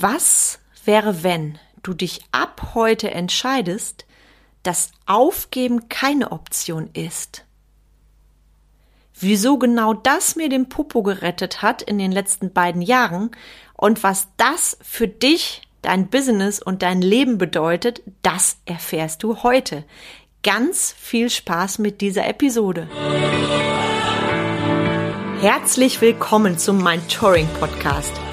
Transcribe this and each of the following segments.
Was wäre, wenn du dich ab heute entscheidest, dass Aufgeben keine Option ist? Wieso genau das mir den Popo gerettet hat in den letzten beiden Jahren und was das für dich, dein Business und dein Leben bedeutet, das erfährst du heute. Ganz viel Spaß mit dieser Episode. Herzlich willkommen zum Mind Touring Podcast,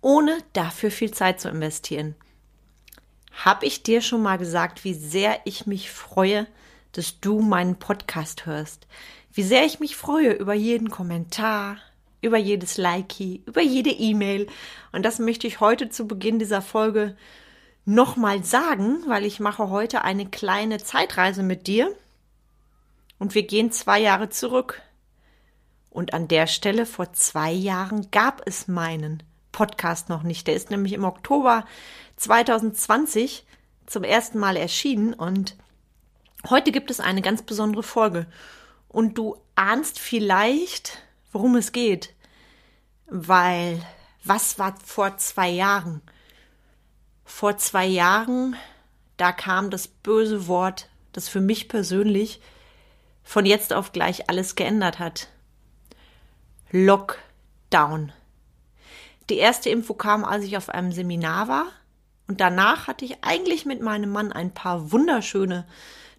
ohne dafür viel Zeit zu investieren. Hab ich dir schon mal gesagt, wie sehr ich mich freue, dass du meinen Podcast hörst? Wie sehr ich mich freue über jeden Kommentar, über jedes Likey, über jede E-Mail. Und das möchte ich heute zu Beginn dieser Folge nochmal sagen, weil ich mache heute eine kleine Zeitreise mit dir und wir gehen zwei Jahre zurück. Und an der Stelle vor zwei Jahren gab es meinen Podcast noch nicht. Der ist nämlich im Oktober 2020 zum ersten Mal erschienen und heute gibt es eine ganz besondere Folge. Und du ahnst vielleicht, worum es geht. Weil, was war vor zwei Jahren? Vor zwei Jahren, da kam das böse Wort, das für mich persönlich von jetzt auf gleich alles geändert hat. Lockdown. Die erste Info kam, als ich auf einem Seminar war. Und danach hatte ich eigentlich mit meinem Mann ein paar wunderschöne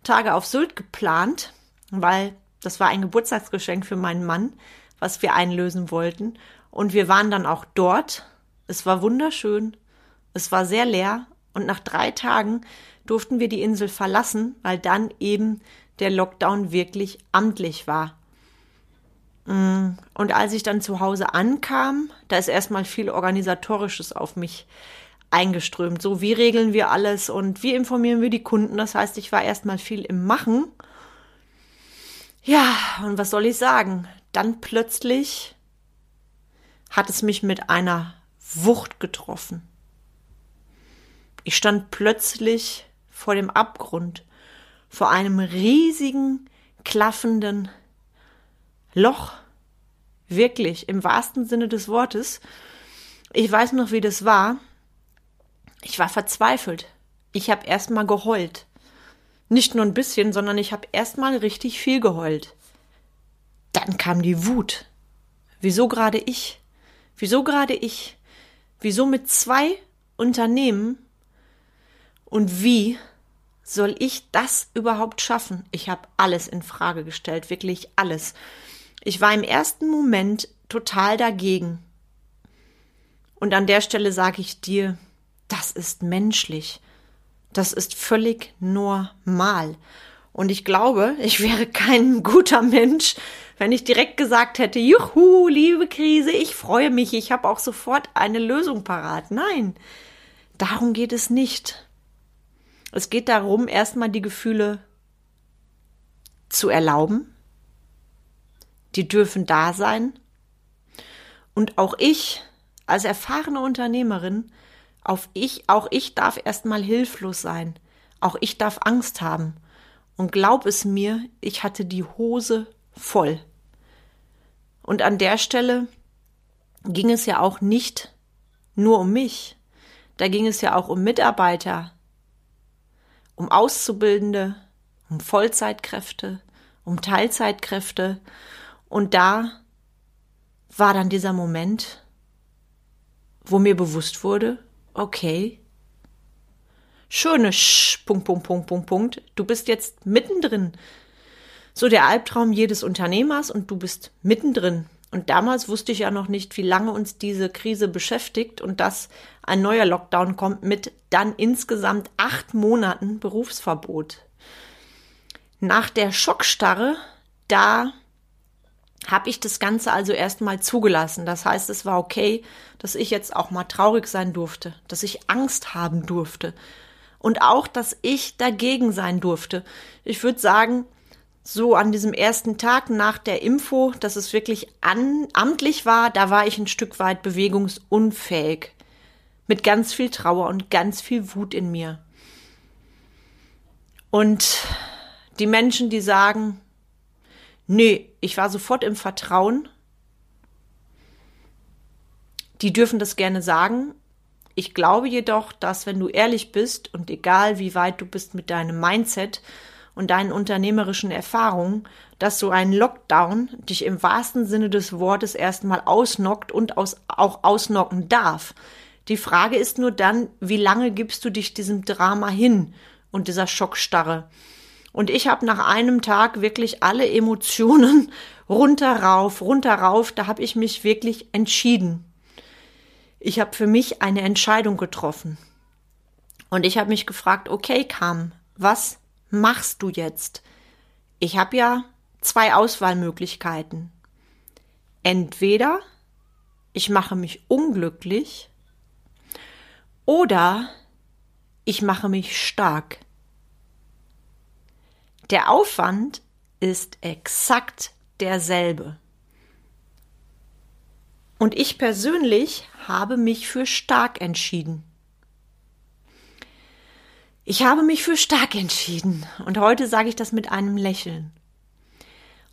Tage auf Sylt geplant, weil das war ein Geburtstagsgeschenk für meinen Mann, was wir einlösen wollten. Und wir waren dann auch dort. Es war wunderschön. Es war sehr leer. Und nach drei Tagen durften wir die Insel verlassen, weil dann eben der Lockdown wirklich amtlich war. Und als ich dann zu Hause ankam, da ist erstmal viel Organisatorisches auf mich eingeströmt. So, wie regeln wir alles und wie informieren wir die Kunden? Das heißt, ich war erstmal viel im Machen. Ja, und was soll ich sagen? Dann plötzlich hat es mich mit einer Wucht getroffen. Ich stand plötzlich vor dem Abgrund vor einem riesigen, klaffenden Loch. Wirklich, im wahrsten Sinne des Wortes. Ich weiß noch, wie das war. Ich war verzweifelt. Ich habe erstmal geheult. Nicht nur ein bisschen, sondern ich habe erstmal richtig viel geheult. Dann kam die Wut. Wieso gerade ich? Wieso gerade ich? Wieso mit zwei Unternehmen? Und wie soll ich das überhaupt schaffen? Ich habe alles in Frage gestellt, wirklich alles. Ich war im ersten Moment total dagegen. Und an der Stelle sage ich dir, das ist menschlich. Das ist völlig normal. Und ich glaube, ich wäre kein guter Mensch, wenn ich direkt gesagt hätte, juhu, liebe Krise, ich freue mich, ich habe auch sofort eine Lösung parat. Nein, darum geht es nicht. Es geht darum, erstmal die Gefühle zu erlauben. Die dürfen da sein. Und auch ich, als erfahrene Unternehmerin, auf ich, auch ich darf erstmal hilflos sein. Auch ich darf Angst haben. Und glaub es mir, ich hatte die Hose voll. Und an der Stelle ging es ja auch nicht nur um mich. Da ging es ja auch um Mitarbeiter, um Auszubildende, um Vollzeitkräfte, um Teilzeitkräfte. Und da war dann dieser Moment, wo mir bewusst wurde, okay, schöne Sch, Punkt, Punkt, Punkt, Punkt, Punkt, du bist jetzt mittendrin. So der Albtraum jedes Unternehmers und du bist mittendrin. Und damals wusste ich ja noch nicht, wie lange uns diese Krise beschäftigt und dass ein neuer Lockdown kommt mit dann insgesamt acht Monaten Berufsverbot. Nach der Schockstarre, da habe ich das Ganze also erstmal zugelassen. Das heißt, es war okay, dass ich jetzt auch mal traurig sein durfte, dass ich Angst haben durfte und auch, dass ich dagegen sein durfte. Ich würde sagen, so an diesem ersten Tag nach der Info, dass es wirklich an, amtlich war, da war ich ein Stück weit bewegungsunfähig. Mit ganz viel Trauer und ganz viel Wut in mir. Und die Menschen, die sagen, nee, ich war sofort im Vertrauen, die dürfen das gerne sagen. Ich glaube jedoch, dass wenn du ehrlich bist und egal wie weit du bist mit deinem Mindset und deinen unternehmerischen Erfahrungen, dass so ein Lockdown dich im wahrsten Sinne des Wortes erstmal ausnockt und aus, auch ausnocken darf. Die Frage ist nur dann, wie lange gibst du dich diesem Drama hin und dieser Schockstarre? Und ich habe nach einem Tag wirklich alle Emotionen runter rauf, runter rauf, da habe ich mich wirklich entschieden. Ich habe für mich eine Entscheidung getroffen. Und ich habe mich gefragt, okay, Kam, was machst du jetzt? Ich habe ja zwei Auswahlmöglichkeiten. Entweder ich mache mich unglücklich oder ich mache mich stark. Der Aufwand ist exakt derselbe. Und ich persönlich habe mich für stark entschieden. Ich habe mich für stark entschieden und heute sage ich das mit einem Lächeln.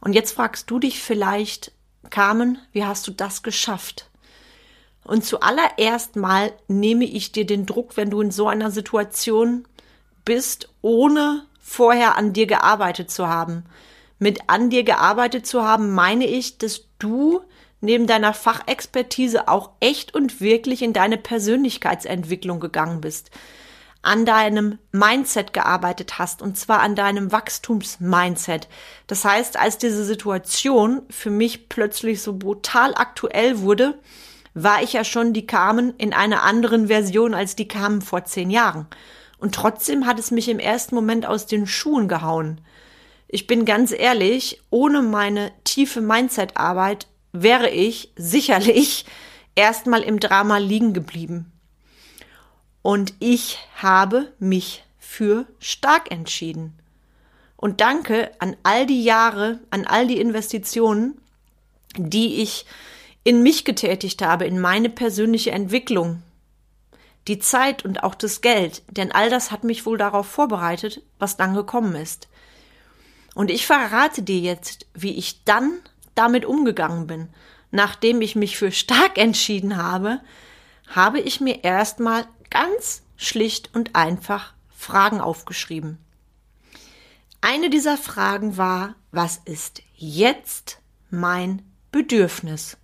Und jetzt fragst du dich vielleicht, Carmen, wie hast du das geschafft? Und zuallererst mal nehme ich dir den Druck, wenn du in so einer Situation bist, ohne vorher an dir gearbeitet zu haben. Mit an dir gearbeitet zu haben, meine ich, dass du neben deiner Fachexpertise auch echt und wirklich in deine Persönlichkeitsentwicklung gegangen bist an deinem Mindset gearbeitet hast, und zwar an deinem Wachstumsmindset. Das heißt, als diese Situation für mich plötzlich so brutal aktuell wurde, war ich ja schon die Carmen in einer anderen Version als die Carmen vor zehn Jahren. Und trotzdem hat es mich im ersten Moment aus den Schuhen gehauen. Ich bin ganz ehrlich, ohne meine tiefe Mindset-Arbeit wäre ich sicherlich erstmal im Drama liegen geblieben. Und ich habe mich für stark entschieden. Und danke an all die Jahre, an all die Investitionen, die ich in mich getätigt habe, in meine persönliche Entwicklung. Die Zeit und auch das Geld, denn all das hat mich wohl darauf vorbereitet, was dann gekommen ist. Und ich verrate dir jetzt, wie ich dann damit umgegangen bin. Nachdem ich mich für stark entschieden habe, habe ich mir erstmal ganz schlicht und einfach Fragen aufgeschrieben. Eine dieser Fragen war, was ist jetzt mein Bedürfnis?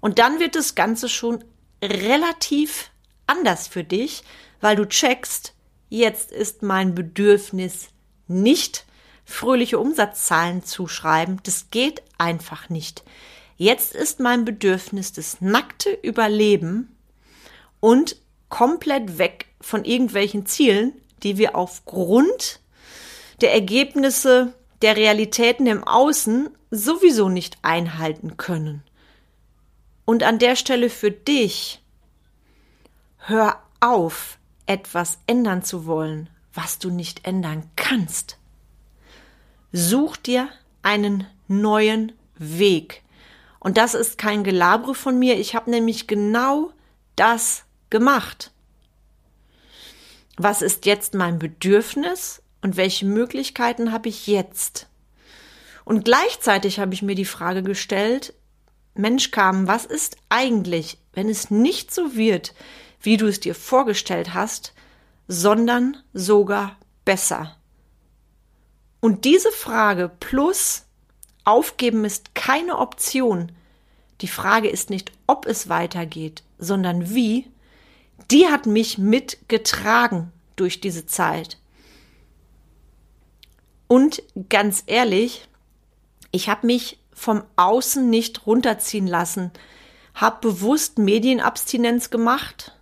Und dann wird das Ganze schon relativ anders für dich, weil du checkst, jetzt ist mein Bedürfnis nicht fröhliche Umsatzzahlen zu schreiben. Das geht einfach nicht. Jetzt ist mein Bedürfnis das nackte Überleben und komplett weg von irgendwelchen Zielen, die wir aufgrund der Ergebnisse der Realitäten im Außen sowieso nicht einhalten können. Und an der Stelle für dich, hör auf, etwas ändern zu wollen, was du nicht ändern kannst. Such dir einen neuen Weg. Und das ist kein Gelabre von mir. Ich habe nämlich genau das gemacht? Was ist jetzt mein Bedürfnis und welche Möglichkeiten habe ich jetzt? Und gleichzeitig habe ich mir die Frage gestellt, Mensch kam, was ist eigentlich, wenn es nicht so wird, wie du es dir vorgestellt hast, sondern sogar besser? Und diese Frage plus Aufgeben ist keine Option. Die Frage ist nicht, ob es weitergeht, sondern wie die hat mich mitgetragen durch diese Zeit. Und ganz ehrlich, ich habe mich vom Außen nicht runterziehen lassen, habe bewusst Medienabstinenz gemacht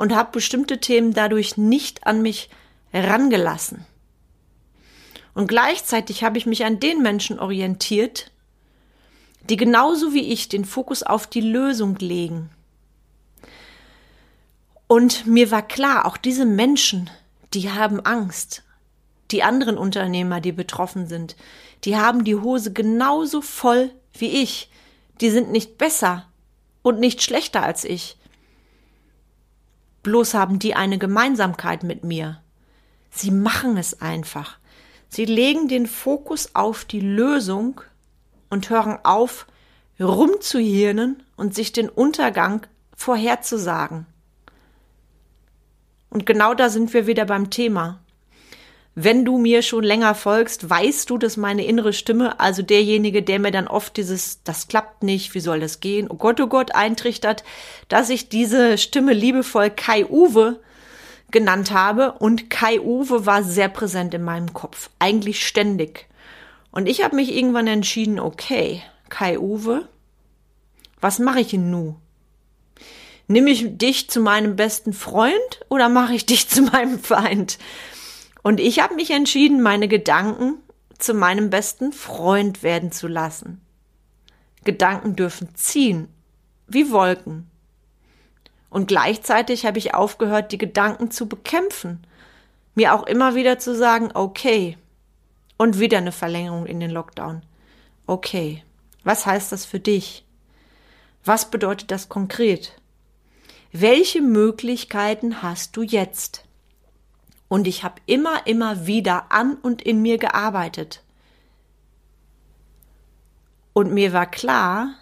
und habe bestimmte Themen dadurch nicht an mich rangelassen. Und gleichzeitig habe ich mich an den Menschen orientiert, die genauso wie ich den Fokus auf die Lösung legen. Und mir war klar, auch diese Menschen, die haben Angst. Die anderen Unternehmer, die betroffen sind, die haben die Hose genauso voll wie ich. Die sind nicht besser und nicht schlechter als ich. Bloß haben die eine Gemeinsamkeit mit mir. Sie machen es einfach. Sie legen den Fokus auf die Lösung und hören auf, rumzuhirnen und sich den Untergang vorherzusagen. Und genau da sind wir wieder beim Thema. Wenn du mir schon länger folgst, weißt du, dass meine innere Stimme, also derjenige, der mir dann oft dieses, das klappt nicht, wie soll das gehen, oh Gott, oh Gott, eintrichtert, dass ich diese Stimme liebevoll Kai Uwe genannt habe und Kai Uwe war sehr präsent in meinem Kopf, eigentlich ständig. Und ich habe mich irgendwann entschieden, okay, Kai Uwe, was mache ich denn nu? Nimm ich dich zu meinem besten Freund oder mache ich dich zu meinem Feind? Und ich habe mich entschieden, meine Gedanken zu meinem besten Freund werden zu lassen. Gedanken dürfen ziehen, wie Wolken. Und gleichzeitig habe ich aufgehört, die Gedanken zu bekämpfen. Mir auch immer wieder zu sagen, okay. Und wieder eine Verlängerung in den Lockdown. Okay. Was heißt das für dich? Was bedeutet das konkret? welche Möglichkeiten hast du jetzt? Und ich habe immer, immer wieder an und in mir gearbeitet. Und mir war klar,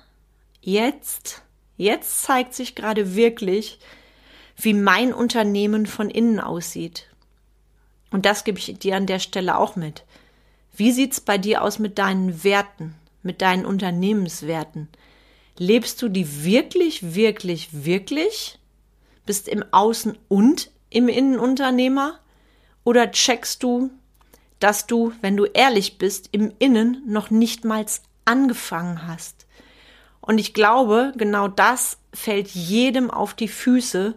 jetzt, jetzt zeigt sich gerade wirklich, wie mein Unternehmen von innen aussieht. Und das gebe ich dir an der Stelle auch mit. Wie sieht's bei dir aus mit deinen Werten, mit deinen Unternehmenswerten? Lebst du die wirklich, wirklich, wirklich? Bist im Außen und im Innenunternehmer? Oder checkst du, dass du, wenn du ehrlich bist, im Innen noch nicht mal angefangen hast? Und ich glaube, genau das fällt jedem auf die Füße,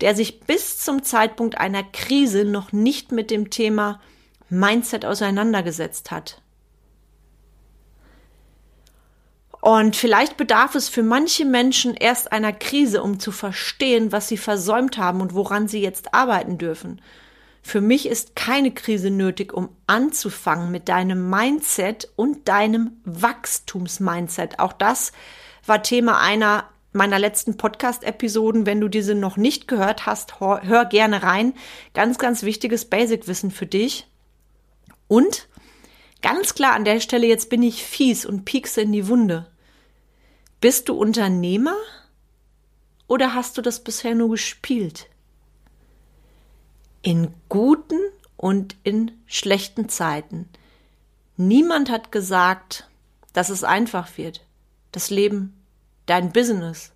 der sich bis zum Zeitpunkt einer Krise noch nicht mit dem Thema Mindset auseinandergesetzt hat. Und vielleicht bedarf es für manche Menschen erst einer Krise, um zu verstehen, was sie versäumt haben und woran sie jetzt arbeiten dürfen. Für mich ist keine Krise nötig, um anzufangen mit deinem Mindset und deinem Wachstumsmindset. Auch das war Thema einer meiner letzten Podcast-Episoden. Wenn du diese noch nicht gehört hast, hör, hör gerne rein. Ganz, ganz wichtiges Basic-Wissen für dich. Und ganz klar an der Stelle, jetzt bin ich fies und piekse in die Wunde. Bist du Unternehmer oder hast du das bisher nur gespielt? In guten und in schlechten Zeiten. Niemand hat gesagt, dass es einfach wird. Das Leben, dein Business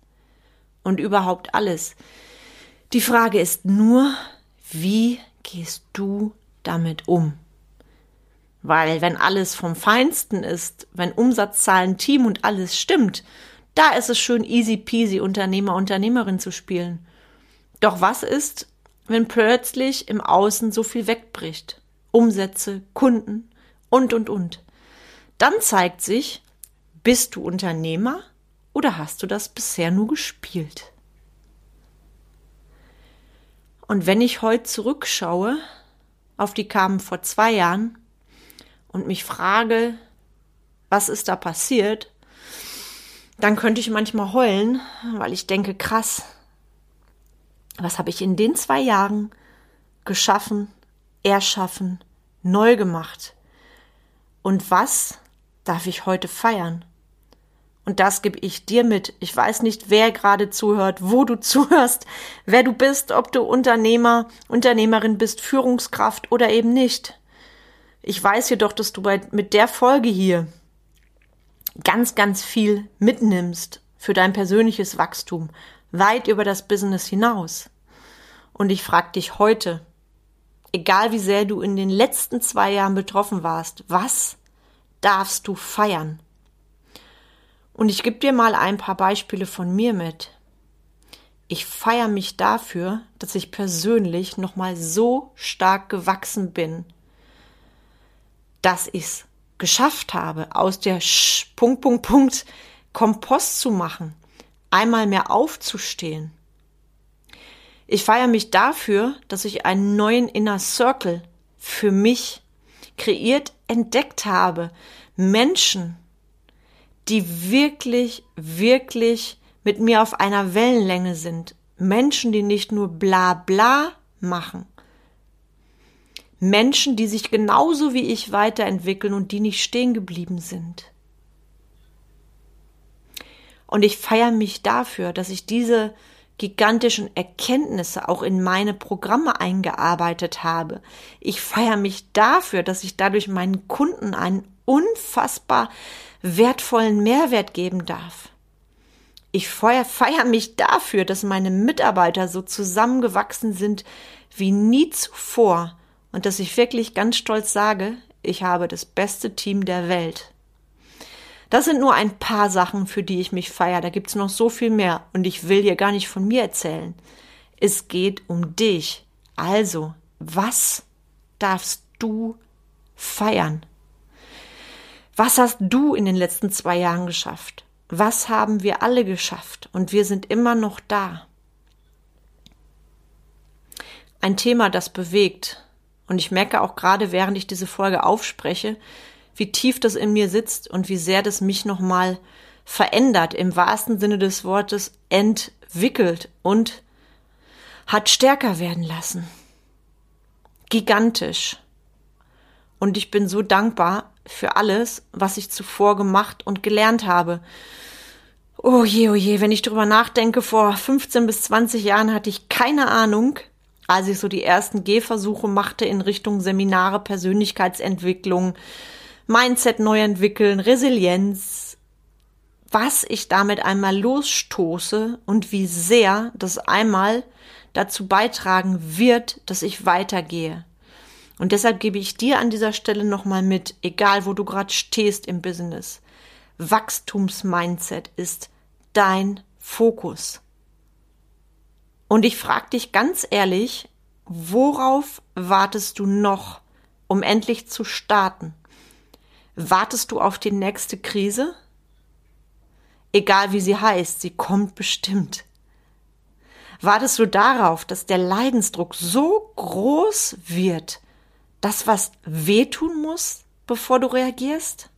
und überhaupt alles. Die Frage ist nur, wie gehst du damit um? Weil wenn alles vom Feinsten ist, wenn Umsatzzahlen, Team und alles stimmt, da ist es schön easy peasy Unternehmer, Unternehmerin zu spielen. Doch was ist, wenn plötzlich im Außen so viel wegbricht? Umsätze, Kunden und, und, und. Dann zeigt sich, bist du Unternehmer oder hast du das bisher nur gespielt? Und wenn ich heute zurückschaue auf die kamen vor zwei Jahren und mich frage, was ist da passiert, dann könnte ich manchmal heulen, weil ich denke, krass, was habe ich in den zwei Jahren geschaffen, erschaffen, neu gemacht? Und was darf ich heute feiern? Und das gebe ich dir mit. Ich weiß nicht, wer gerade zuhört, wo du zuhörst, wer du bist, ob du Unternehmer, Unternehmerin bist, Führungskraft oder eben nicht. Ich weiß jedoch, dass du bei, mit der Folge hier ganz, ganz viel mitnimmst für dein persönliches Wachstum, weit über das Business hinaus. Und ich frage dich heute, egal wie sehr du in den letzten zwei Jahren betroffen warst, was darfst du feiern? Und ich gebe dir mal ein paar Beispiele von mir mit. Ich feiere mich dafür, dass ich persönlich nochmal so stark gewachsen bin, dass ich's geschafft habe, aus der Sch Punkt, Punkt, Punkt Kompost zu machen, einmal mehr aufzustehen. Ich feiere mich dafür, dass ich einen neuen Inner Circle für mich kreiert, entdeckt habe. Menschen, die wirklich, wirklich mit mir auf einer Wellenlänge sind. Menschen, die nicht nur bla bla machen. Menschen, die sich genauso wie ich weiterentwickeln und die nicht stehen geblieben sind. Und ich feiere mich dafür, dass ich diese gigantischen Erkenntnisse auch in meine Programme eingearbeitet habe. Ich feiere mich dafür, dass ich dadurch meinen Kunden einen unfassbar wertvollen Mehrwert geben darf. Ich feiere, mich dafür, dass meine Mitarbeiter so zusammengewachsen sind wie nie zuvor und dass ich wirklich ganz stolz sage, ich habe das beste Team der Welt. Das sind nur ein paar Sachen, für die ich mich feiere. Da gibt's noch so viel mehr und ich will dir gar nicht von mir erzählen. Es geht um dich. Also, was darfst du feiern? Was hast du in den letzten zwei Jahren geschafft? Was haben wir alle geschafft? Und wir sind immer noch da. Ein Thema, das bewegt. Und ich merke auch gerade, während ich diese Folge aufspreche, wie tief das in mir sitzt und wie sehr das mich nochmal verändert, im wahrsten Sinne des Wortes entwickelt und hat stärker werden lassen. Gigantisch. Und ich bin so dankbar für alles, was ich zuvor gemacht und gelernt habe. Oh je, oh je, wenn ich drüber nachdenke, vor 15 bis 20 Jahren hatte ich keine Ahnung, als ich so die ersten Gehversuche machte in Richtung Seminare, Persönlichkeitsentwicklung, Mindset neu entwickeln, Resilienz, was ich damit einmal losstoße und wie sehr das einmal dazu beitragen wird, dass ich weitergehe. Und deshalb gebe ich dir an dieser Stelle nochmal mit, egal wo du gerade stehst im Business. Wachstumsmindset ist dein Fokus. Und ich frage dich ganz ehrlich, worauf wartest du noch, um endlich zu starten? Wartest du auf die nächste Krise? Egal wie sie heißt, sie kommt bestimmt. Wartest du darauf, dass der Leidensdruck so groß wird, dass was wehtun muss, bevor du reagierst?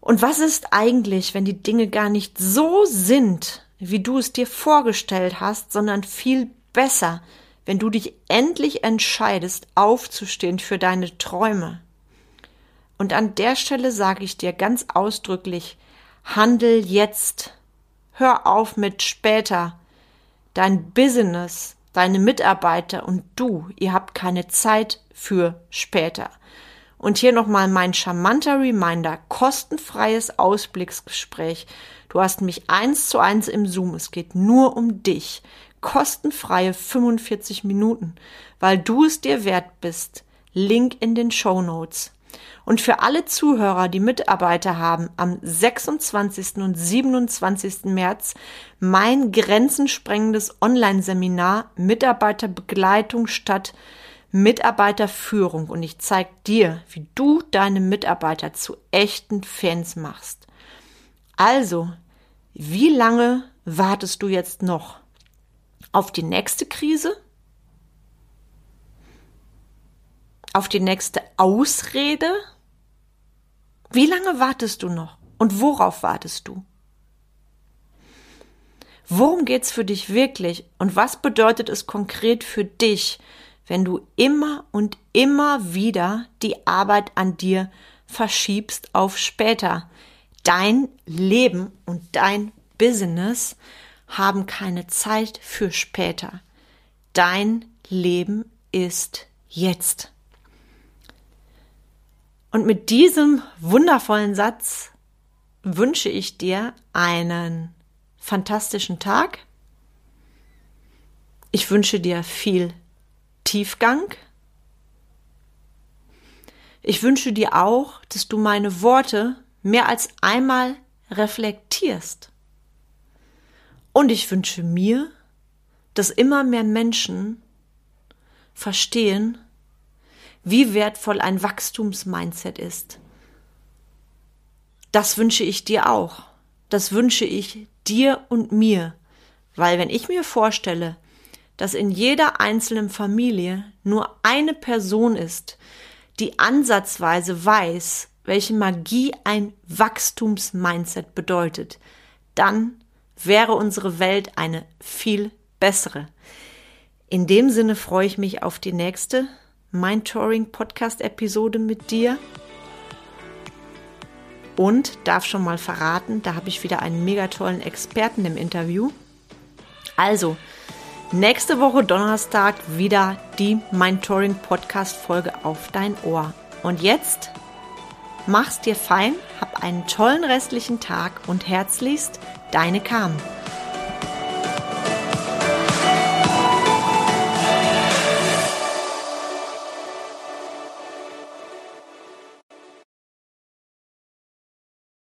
Und was ist eigentlich, wenn die Dinge gar nicht so sind, wie du es dir vorgestellt hast, sondern viel besser, wenn du dich endlich entscheidest, aufzustehen für deine Träume? Und an der Stelle sage ich dir ganz ausdrücklich, handel jetzt. Hör auf mit später. Dein Business, deine Mitarbeiter und du, ihr habt keine Zeit für später. Und hier nochmal mein charmanter Reminder, kostenfreies Ausblicksgespräch. Du hast mich eins zu eins im Zoom. Es geht nur um dich. Kostenfreie 45 Minuten, weil du es dir wert bist. Link in den Show Notes. Und für alle Zuhörer, die Mitarbeiter haben, am 26. und 27. März mein grenzensprengendes Online-Seminar Mitarbeiterbegleitung statt Mitarbeiterführung. Und ich zeige dir, wie du deine Mitarbeiter zu echten Fans machst. Also, wie lange wartest du jetzt noch? Auf die nächste Krise? Auf die nächste Ausrede? Wie lange wartest du noch? Und worauf wartest du? Worum geht's für dich wirklich? Und was bedeutet es konkret für dich, wenn du immer und immer wieder die Arbeit an dir verschiebst auf später? Dein Leben und dein Business haben keine Zeit für später. Dein Leben ist jetzt. Und mit diesem wundervollen Satz wünsche ich dir einen fantastischen Tag. Ich wünsche dir viel Tiefgang. Ich wünsche dir auch, dass du meine Worte mehr als einmal reflektierst. Und ich wünsche mir, dass immer mehr Menschen verstehen, wie wertvoll ein Wachstumsmindset ist. Das wünsche ich dir auch. Das wünsche ich dir und mir. Weil wenn ich mir vorstelle, dass in jeder einzelnen Familie nur eine Person ist, die ansatzweise weiß, welche Magie ein Wachstumsmindset bedeutet, dann wäre unsere Welt eine viel bessere. In dem Sinne freue ich mich auf die nächste Mindtouring Podcast Episode mit dir. Und darf schon mal verraten, da habe ich wieder einen mega tollen Experten im Interview. Also, nächste Woche Donnerstag wieder die Mindtouring Podcast Folge auf dein Ohr. Und jetzt mach's dir fein, hab einen tollen restlichen Tag und herzlichst deine Carmen.